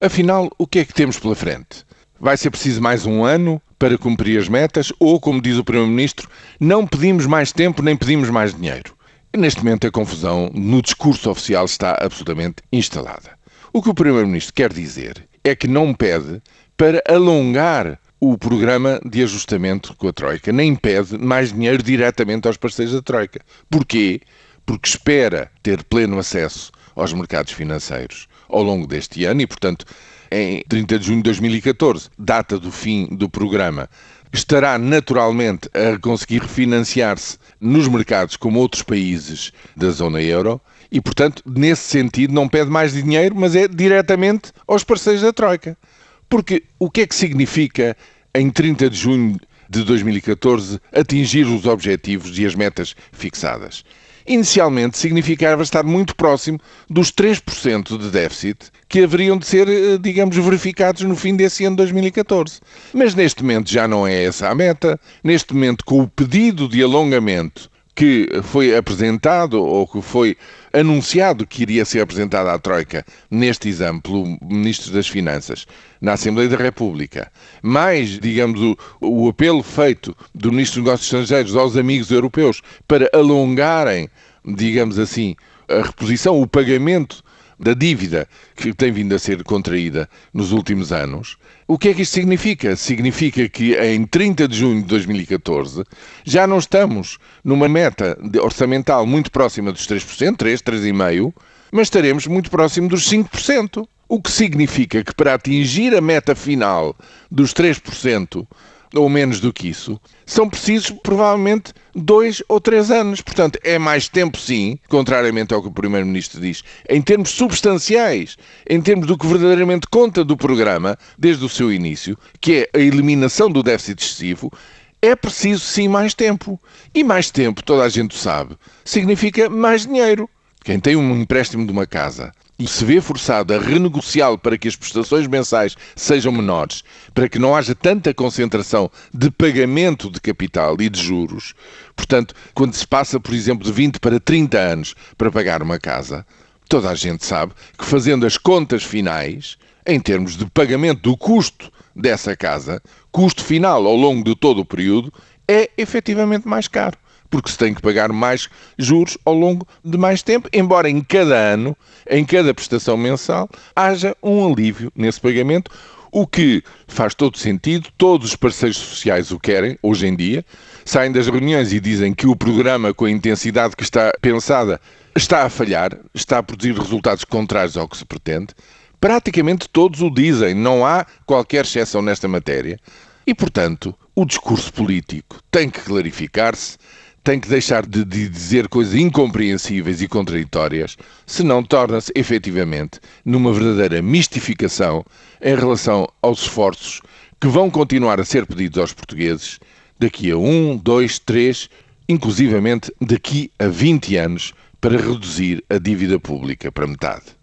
Afinal, o que é que temos pela frente? Vai ser preciso mais um ano para cumprir as metas ou, como diz o Primeiro-Ministro, não pedimos mais tempo nem pedimos mais dinheiro. Neste momento, a confusão no discurso oficial está absolutamente instalada. O que o Primeiro-Ministro quer dizer é que não pede para alongar o programa de ajustamento com a Troika, nem pede mais dinheiro diretamente aos parceiros da Troika. Porquê? Porque espera ter pleno acesso aos mercados financeiros ao longo deste ano e, portanto, em 30 de junho de 2014, data do fim do programa, estará naturalmente a conseguir refinanciar-se nos mercados como outros países da zona euro e, portanto, nesse sentido, não pede mais dinheiro, mas é diretamente aos parceiros da Troika. Porque o que é que significa em 30 de junho de 2014 atingir os objetivos e as metas fixadas? Inicialmente significava estar muito próximo dos 3% de déficit que haveriam de ser, eh, digamos, verificados no fim desse ano 2014. Mas neste momento já não é essa a meta. Neste momento, com o pedido de alongamento que foi apresentado ou que foi anunciado que iria ser apresentado à Troika neste exame pelo Ministro das Finanças na Assembleia da República, mais, digamos, o, o apelo feito do Ministro dos Negócios Estrangeiros aos amigos europeus para alongarem, digamos assim, a reposição, o pagamento da dívida que tem vindo a ser contraída nos últimos anos. O que é que isto significa? Significa que em 30 de junho de 2014 já não estamos numa meta orçamental muito próxima dos 3%, 3, 3,5%, mas estaremos muito próximo dos 5%. O que significa que para atingir a meta final dos 3%, ou menos do que isso, são precisos provavelmente dois ou três anos. Portanto, é mais tempo, sim, contrariamente ao que o Primeiro-Ministro diz, em termos substanciais, em termos do que verdadeiramente conta do programa, desde o seu início, que é a eliminação do déficit excessivo. É preciso sim mais tempo. E mais tempo, toda a gente sabe, significa mais dinheiro. Quem tem um empréstimo de uma casa e se vê forçado a renegociá-lo para que as prestações mensais sejam menores, para que não haja tanta concentração de pagamento de capital e de juros, portanto, quando se passa, por exemplo, de 20 para 30 anos para pagar uma casa, toda a gente sabe que fazendo as contas finais, em termos de pagamento do custo dessa casa, custo final ao longo de todo o período, é efetivamente mais caro porque se tem que pagar mais juros ao longo de mais tempo, embora em cada ano, em cada prestação mensal, haja um alívio nesse pagamento, o que faz todo sentido, todos os parceiros sociais o querem, hoje em dia, saem das reuniões e dizem que o programa, com a intensidade que está pensada, está a falhar, está a produzir resultados contrários ao que se pretende. Praticamente todos o dizem, não há qualquer exceção nesta matéria. E, portanto, o discurso político tem que clarificar-se, tem que deixar de, de dizer coisas incompreensíveis e contraditórias, senão torna-se efetivamente numa verdadeira mistificação em relação aos esforços que vão continuar a ser pedidos aos portugueses daqui a um, dois, três, inclusivamente daqui a 20 anos, para reduzir a dívida pública para metade.